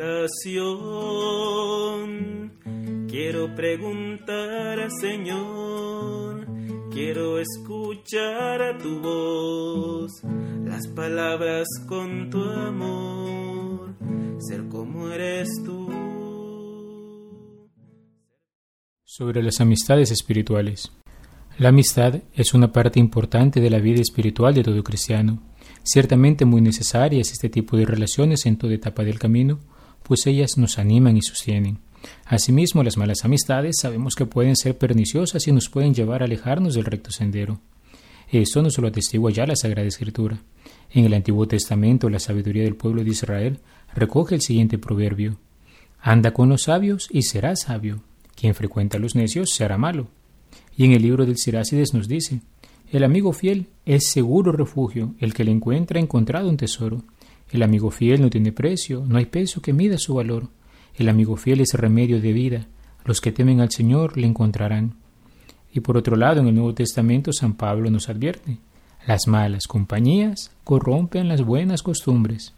oración quiero preguntar al Señor, quiero escuchar a tu voz, las palabras con tu amor, ser como eres tú. Sobre las amistades espirituales. La amistad es una parte importante de la vida espiritual de todo cristiano. Ciertamente muy necesarias este tipo de relaciones en toda etapa del camino, pues ellas nos animan y sostienen. Asimismo, las malas amistades sabemos que pueden ser perniciosas y nos pueden llevar a alejarnos del recto sendero. Esto no solo atestigua ya la Sagrada Escritura. En el Antiguo Testamento, la sabiduría del pueblo de Israel recoge el siguiente proverbio: Anda con los sabios y serás sabio. Quien frecuenta a los necios será malo. Y en el libro del Sirácides nos dice, el amigo fiel es seguro refugio, el que le encuentra ha encontrado un tesoro. El amigo fiel no tiene precio, no hay peso que mida su valor. El amigo fiel es remedio de vida, los que temen al Señor le encontrarán. Y por otro lado, en el Nuevo Testamento San Pablo nos advierte, las malas compañías corrompen las buenas costumbres.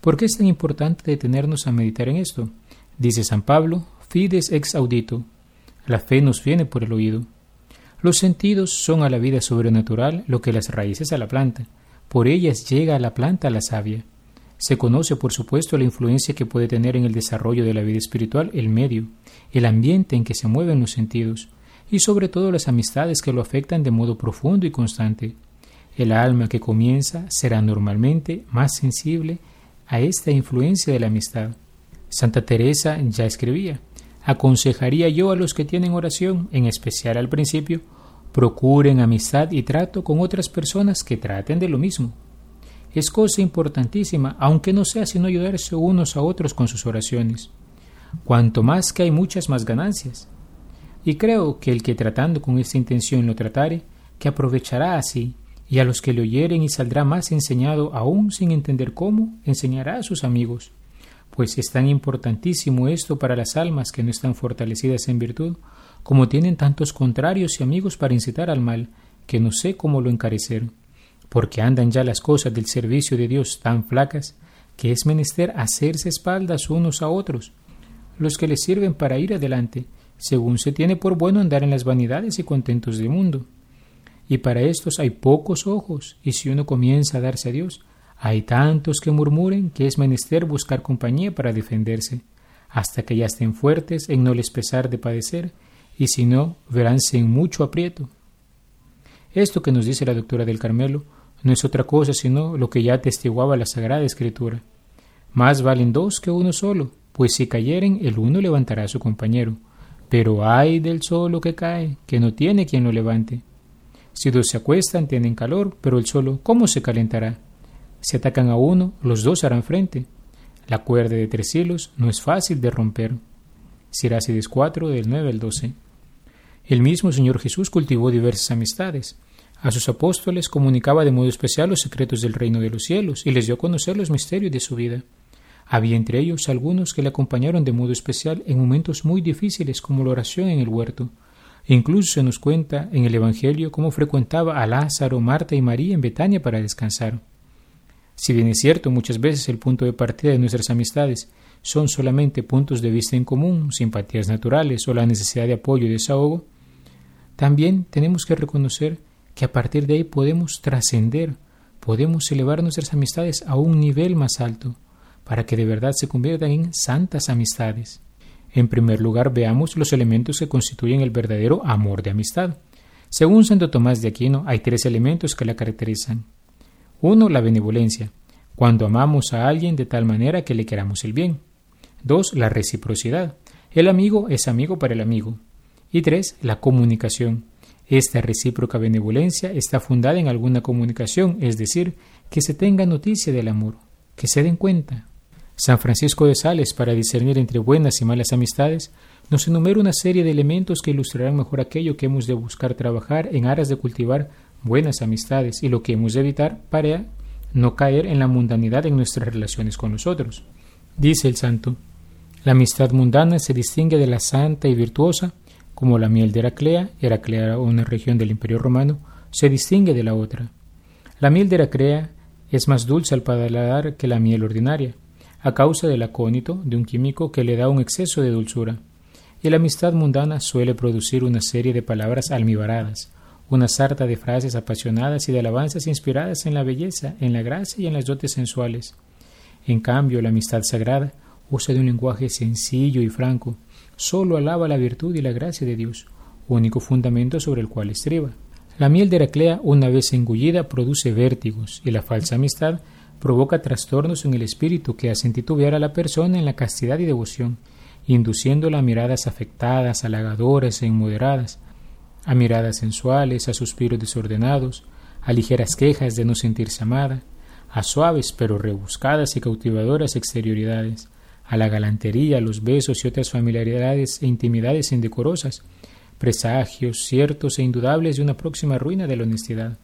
¿Por qué es tan importante detenernos a meditar en esto? Dice San Pablo, fides ex audito. La fe nos viene por el oído. Los sentidos son a la vida sobrenatural lo que las raíces a la planta. Por ellas llega a la planta la savia. Se conoce, por supuesto, la influencia que puede tener en el desarrollo de la vida espiritual el medio, el ambiente en que se mueven los sentidos, y sobre todo las amistades que lo afectan de modo profundo y constante. El alma que comienza será normalmente más sensible a esta influencia de la amistad. Santa Teresa ya escribía, aconsejaría yo a los que tienen oración, en especial al principio, procuren amistad y trato con otras personas que traten de lo mismo. Es cosa importantísima, aunque no sea sino ayudarse unos a otros con sus oraciones. Cuanto más que hay muchas más ganancias. Y creo que el que tratando con esta intención lo tratare, que aprovechará así, y a los que le oyeren y saldrá más enseñado aún sin entender cómo, enseñará a sus amigos pues es tan importantísimo esto para las almas que no están fortalecidas en virtud, como tienen tantos contrarios y amigos para incitar al mal, que no sé cómo lo encarecer, porque andan ya las cosas del servicio de Dios tan flacas, que es menester hacerse espaldas unos a otros, los que les sirven para ir adelante, según se tiene por bueno andar en las vanidades y contentos del mundo. Y para estos hay pocos ojos, y si uno comienza a darse a Dios, hay tantos que murmuren que es menester buscar compañía para defenderse, hasta que ya estén fuertes en no les pesar de padecer, y si no, veránse en mucho aprieto. Esto que nos dice la doctora del Carmelo no es otra cosa sino lo que ya atestiguaba la Sagrada Escritura. Más valen dos que uno solo, pues si cayeren el uno levantará a su compañero, pero hay del solo que cae, que no tiene quien lo levante. Si dos se acuestan tienen calor, pero el solo ¿cómo se calentará? Si atacan a uno, los dos harán frente. La cuerda de tres hilos no es fácil de romper. Sirácides 4, del 9 al 12. El mismo Señor Jesús cultivó diversas amistades. A sus apóstoles comunicaba de modo especial los secretos del reino de los cielos y les dio a conocer los misterios de su vida. Había entre ellos algunos que le acompañaron de modo especial en momentos muy difíciles como la oración en el huerto. E incluso se nos cuenta en el Evangelio cómo frecuentaba a Lázaro, Marta y María en Betania para descansar. Si bien es cierto, muchas veces el punto de partida de nuestras amistades son solamente puntos de vista en común, simpatías naturales o la necesidad de apoyo y desahogo, también tenemos que reconocer que a partir de ahí podemos trascender, podemos elevar nuestras amistades a un nivel más alto, para que de verdad se conviertan en santas amistades. En primer lugar, veamos los elementos que constituyen el verdadero amor de amistad. Según Santo Tomás de Aquino, hay tres elementos que la caracterizan. Uno, la benevolencia, cuando amamos a alguien de tal manera que le queramos el bien. Dos, la reciprocidad. El amigo es amigo para el amigo. Y tres, la comunicación. Esta recíproca benevolencia está fundada en alguna comunicación, es decir, que se tenga noticia del amor, que se den cuenta. San Francisco de Sales, para discernir entre buenas y malas amistades, nos enumera una serie de elementos que ilustrarán mejor aquello que hemos de buscar trabajar en aras de cultivar buenas amistades y lo que hemos de evitar para no caer en la mundanidad en nuestras relaciones con los otros. Dice el santo, la amistad mundana se distingue de la santa y virtuosa, como la miel de Heraclea, Heraclea era una región del Imperio Romano, se distingue de la otra. La miel de Heraclea es más dulce al paladar que la miel ordinaria. a causa del acónito de un químico que le da un exceso de dulzura. Y la amistad mundana suele producir una serie de palabras almibaradas, una sarta de frases apasionadas y de alabanzas inspiradas en la belleza, en la gracia y en las dotes sensuales. En cambio, la amistad sagrada usa de un lenguaje sencillo y franco, solo alaba la virtud y la gracia de Dios, único fundamento sobre el cual estriba. La miel de Heraclea, una vez engullida, produce vértigos, y la falsa amistad provoca trastornos en el espíritu que hacen titubear a la persona en la castidad y devoción, induciéndola a miradas afectadas, halagadoras e inmoderadas, a miradas sensuales, a suspiros desordenados, a ligeras quejas de no sentirse amada, a suaves pero rebuscadas y cautivadoras exterioridades, a la galantería, los besos y otras familiaridades e intimidades indecorosas, presagios ciertos e indudables de una próxima ruina de la honestidad.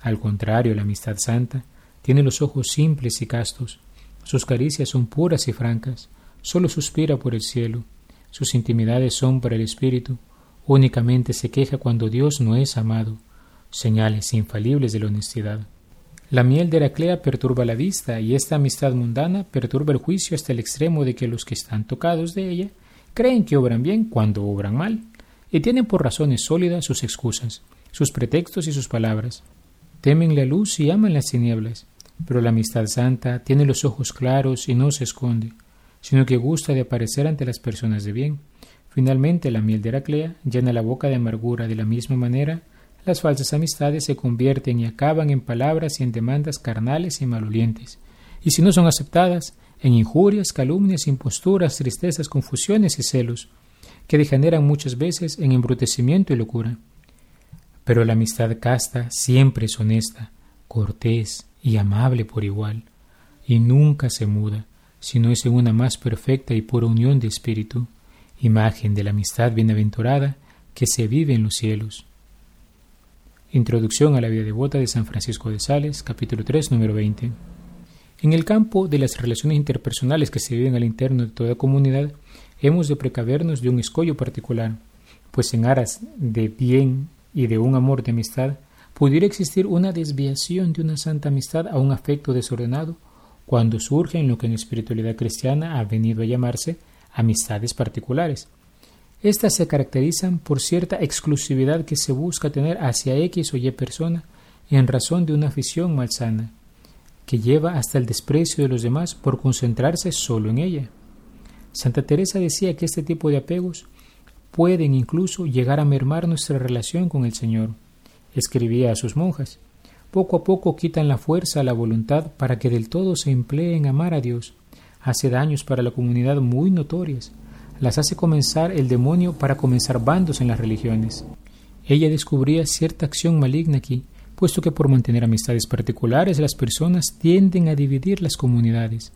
Al contrario, la amistad santa tiene los ojos simples y castos, sus caricias son puras y francas, solo suspira por el cielo, sus intimidades son para el espíritu, únicamente se queja cuando Dios no es amado, señales infalibles de la honestidad. La miel de Heraclea perturba la vista y esta amistad mundana perturba el juicio hasta el extremo de que los que están tocados de ella creen que obran bien cuando obran mal, y tienen por razones sólidas sus excusas, sus pretextos y sus palabras. Temen la luz y aman las tinieblas, pero la amistad santa tiene los ojos claros y no se esconde, sino que gusta de aparecer ante las personas de bien, Finalmente, la miel de Heraclea llena la boca de amargura de la misma manera, las falsas amistades se convierten y acaban en palabras y en demandas carnales y malolientes, y si no son aceptadas, en injurias, calumnias, imposturas, tristezas, confusiones y celos, que degeneran muchas veces en embrutecimiento y locura. Pero la amistad casta siempre es honesta, cortés y amable por igual, y nunca se muda, sino es en una más perfecta y pura unión de espíritu imagen de la amistad bienaventurada que se vive en los cielos. Introducción a la vida devota de San Francisco de Sales, capítulo 3, número 20. En el campo de las relaciones interpersonales que se viven al interno de toda comunidad, hemos de precavernos de un escollo particular, pues en aras de bien y de un amor de amistad, pudiera existir una desviación de una santa amistad a un afecto desordenado cuando surge en lo que en espiritualidad cristiana ha venido a llamarse amistades particulares. Estas se caracterizan por cierta exclusividad que se busca tener hacia X o Y persona en razón de una afición malsana, que lleva hasta el desprecio de los demás por concentrarse solo en ella. Santa Teresa decía que este tipo de apegos pueden incluso llegar a mermar nuestra relación con el Señor. Escribía a sus monjas, poco a poco quitan la fuerza a la voluntad para que del todo se emplee en amar a Dios hace daños para la comunidad muy notorias, las hace comenzar el demonio para comenzar bandos en las religiones. Ella descubría cierta acción maligna aquí, puesto que por mantener amistades particulares las personas tienden a dividir las comunidades.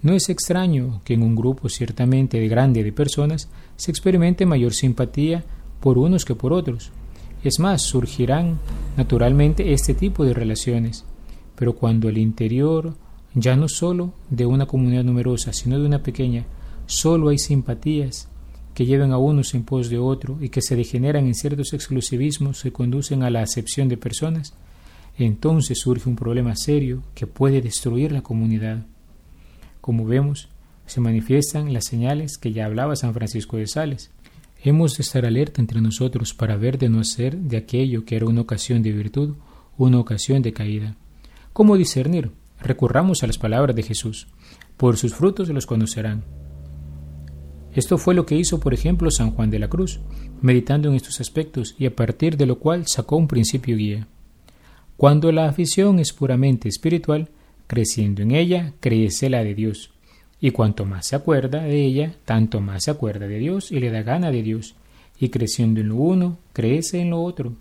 No es extraño que en un grupo ciertamente grande de personas se experimente mayor simpatía por unos que por otros. Es más, surgirán naturalmente este tipo de relaciones, pero cuando el interior ya no solo de una comunidad numerosa, sino de una pequeña, solo hay simpatías que llevan a unos en pos de otro y que se degeneran en ciertos exclusivismos que conducen a la acepción de personas, entonces surge un problema serio que puede destruir la comunidad. Como vemos, se manifiestan las señales que ya hablaba San Francisco de Sales. Hemos de estar alerta entre nosotros para ver de no hacer de aquello que era una ocasión de virtud una ocasión de caída. ¿Cómo discernir? Recurramos a las palabras de Jesús. Por sus frutos los conocerán. Esto fue lo que hizo, por ejemplo, San Juan de la Cruz, meditando en estos aspectos y a partir de lo cual sacó un principio guía. Cuando la afición es puramente espiritual, creciendo en ella, crece la de Dios. Y cuanto más se acuerda de ella, tanto más se acuerda de Dios y le da gana de Dios. Y creciendo en lo uno, crece en lo otro.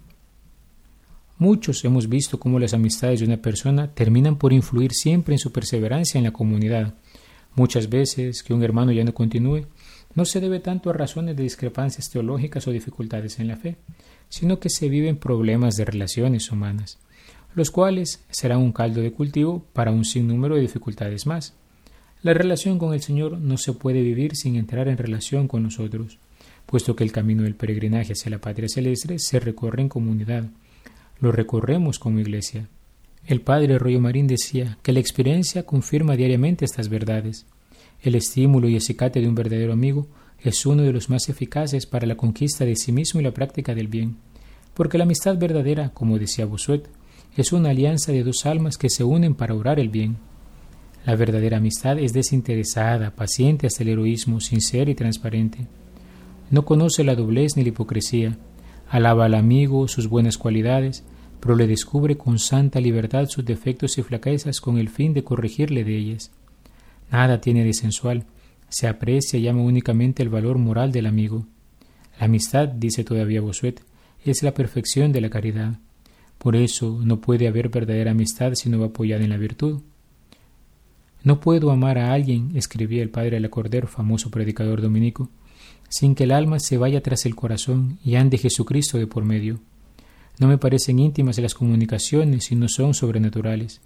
Muchos hemos visto cómo las amistades de una persona terminan por influir siempre en su perseverancia en la comunidad. Muchas veces que un hermano ya no continúe no se debe tanto a razones de discrepancias teológicas o dificultades en la fe, sino que se viven problemas de relaciones humanas, los cuales serán un caldo de cultivo para un sinnúmero de dificultades más. La relación con el Señor no se puede vivir sin entrar en relación con nosotros, puesto que el camino del peregrinaje hacia la patria celeste se recorre en comunidad, lo recorremos como iglesia. El padre Royo Marín decía que la experiencia confirma diariamente estas verdades. El estímulo y acicate de un verdadero amigo es uno de los más eficaces para la conquista de sí mismo y la práctica del bien, porque la amistad verdadera, como decía Bossuet, es una alianza de dos almas que se unen para orar el bien. La verdadera amistad es desinteresada, paciente hasta el heroísmo, sincera y transparente. No conoce la doblez ni la hipocresía, alaba al amigo sus buenas cualidades, pero le descubre con santa libertad sus defectos y flaquezas con el fin de corregirle de ellas. Nada tiene de sensual, se aprecia y ama únicamente el valor moral del amigo. La amistad, dice todavía Bossuet, es la perfección de la caridad. Por eso no puede haber verdadera amistad si no va apoyada en la virtud. No puedo amar a alguien, escribía el padre Lacordero, famoso predicador dominico, sin que el alma se vaya tras el corazón y ande Jesucristo de por medio. No me parecen íntimas las comunicaciones si no son sobrenaturales.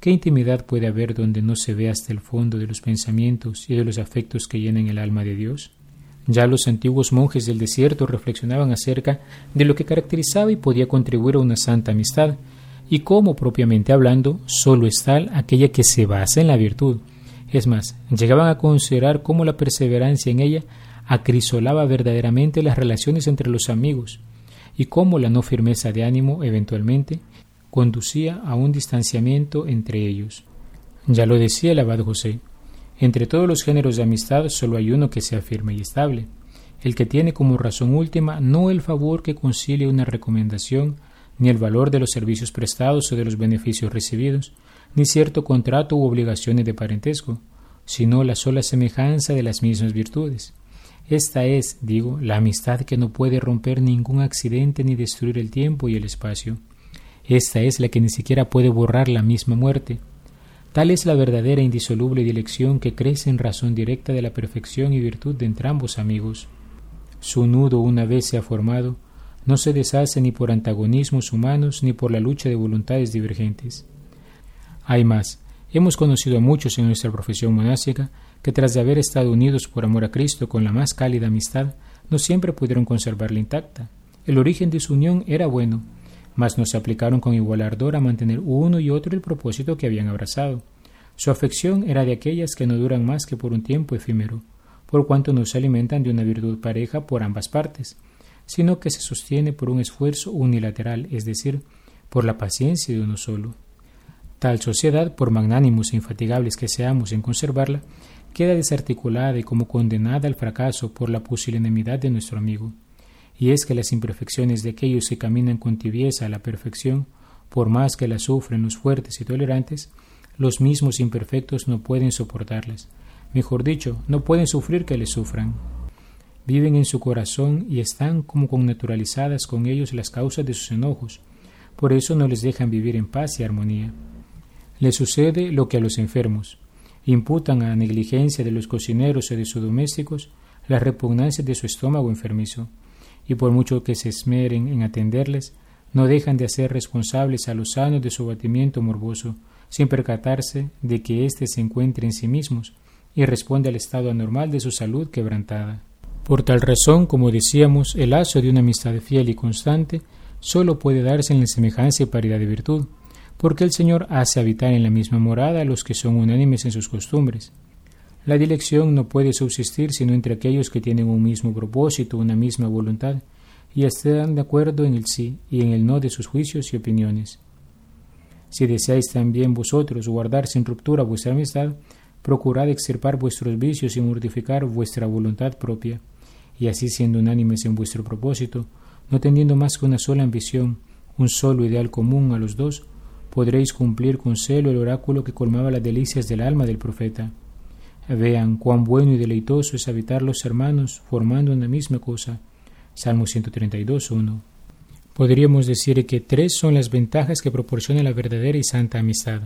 ¿Qué intimidad puede haber donde no se ve hasta el fondo de los pensamientos y de los afectos que llenan el alma de Dios? Ya los antiguos monjes del desierto reflexionaban acerca de lo que caracterizaba y podía contribuir a una santa amistad, y cómo, propiamente hablando, sólo es tal aquella que se basa en la virtud. Es más, llegaban a considerar cómo la perseverancia en ella acrisolaba verdaderamente las relaciones entre los amigos, y cómo la no firmeza de ánimo, eventualmente, conducía a un distanciamiento entre ellos. Ya lo decía el abad José, entre todos los géneros de amistad solo hay uno que sea firme y estable, el que tiene como razón última no el favor que concilie una recomendación, ni el valor de los servicios prestados o de los beneficios recibidos, ni cierto contrato u obligaciones de parentesco, sino la sola semejanza de las mismas virtudes. Esta es, digo, la amistad que no puede romper ningún accidente ni destruir el tiempo y el espacio. Esta es la que ni siquiera puede borrar la misma muerte. Tal es la verdadera indisoluble dirección que crece en razón directa de la perfección y virtud de entrambos amigos. Su nudo, una vez se ha formado, no se deshace ni por antagonismos humanos ni por la lucha de voluntades divergentes. Hay más, hemos conocido a muchos en nuestra profesión monástica que tras de haber estado unidos por amor a Cristo con la más cálida amistad, no siempre pudieron conservarla intacta. El origen de su unión era bueno, mas no se aplicaron con igual ardor a mantener uno y otro el propósito que habían abrazado. Su afección era de aquellas que no duran más que por un tiempo efímero, por cuanto no se alimentan de una virtud pareja por ambas partes, sino que se sostiene por un esfuerzo unilateral, es decir, por la paciencia de uno solo. Tal sociedad, por magnánimos e infatigables que seamos en conservarla, queda desarticulada y como condenada al fracaso por la pusilanimidad de nuestro amigo. Y es que las imperfecciones de aquellos que caminan con tibieza a la perfección, por más que las sufren los fuertes y tolerantes, los mismos imperfectos no pueden soportarlas. Mejor dicho, no pueden sufrir que les sufran. Viven en su corazón y están como connaturalizadas con ellos las causas de sus enojos. Por eso no les dejan vivir en paz y armonía. Les sucede lo que a los enfermos imputan a negligencia de los cocineros o de sus domésticos las repugnancias de su estómago enfermizo, y por mucho que se esmeren en atenderles, no dejan de hacer responsables a los sanos de su batimiento morboso, sin percatarse de que éste se encuentre en sí mismos y responde al estado anormal de su salud quebrantada. Por tal razón, como decíamos, el lazo de una amistad fiel y constante sólo puede darse en la semejanza y paridad de virtud, porque el Señor hace habitar en la misma morada a los que son unánimes en sus costumbres. La dirección no puede subsistir sino entre aquellos que tienen un mismo propósito, una misma voluntad, y están de acuerdo en el sí y en el no de sus juicios y opiniones. Si deseáis también vosotros guardar sin ruptura vuestra amistad, procurad extirpar vuestros vicios y mortificar vuestra voluntad propia, y así siendo unánimes en vuestro propósito, no teniendo más que una sola ambición, un solo ideal común a los dos, podréis cumplir con celo el oráculo que colmaba las delicias del alma del profeta. Vean cuán bueno y deleitoso es habitar los hermanos formando una misma cosa. Salmo 132, 1. Podríamos decir que tres son las ventajas que proporciona la verdadera y santa amistad.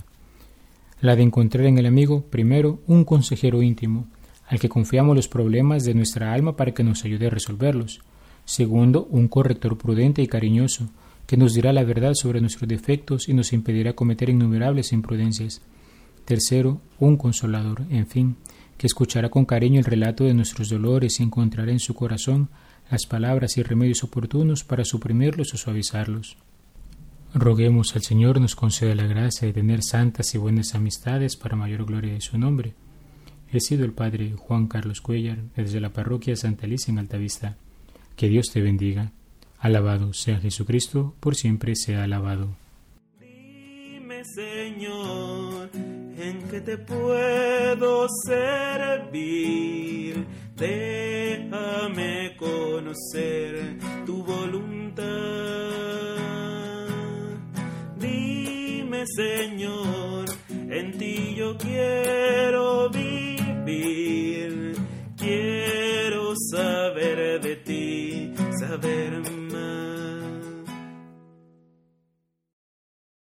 La de encontrar en el amigo, primero, un consejero íntimo, al que confiamos los problemas de nuestra alma para que nos ayude a resolverlos. Segundo, un corrector prudente y cariñoso, que nos dirá la verdad sobre nuestros defectos y nos impedirá cometer innumerables imprudencias. Tercero, un consolador, en fin, que escuchará con cariño el relato de nuestros dolores y encontrará en su corazón las palabras y remedios oportunos para suprimirlos o suavizarlos. Roguemos al Señor nos conceda la gracia de tener santas y buenas amistades para mayor gloria de su nombre. He sido el Padre Juan Carlos Cuellar desde la parroquia Santa Alicia en Altavista. Que Dios te bendiga. Alabado sea Jesucristo, por siempre sea alabado. Señor, en que te puedo servir. Déjame conocer tu voluntad. Dime, Señor, en ti yo quiero vivir. Quiero saber de ti, saber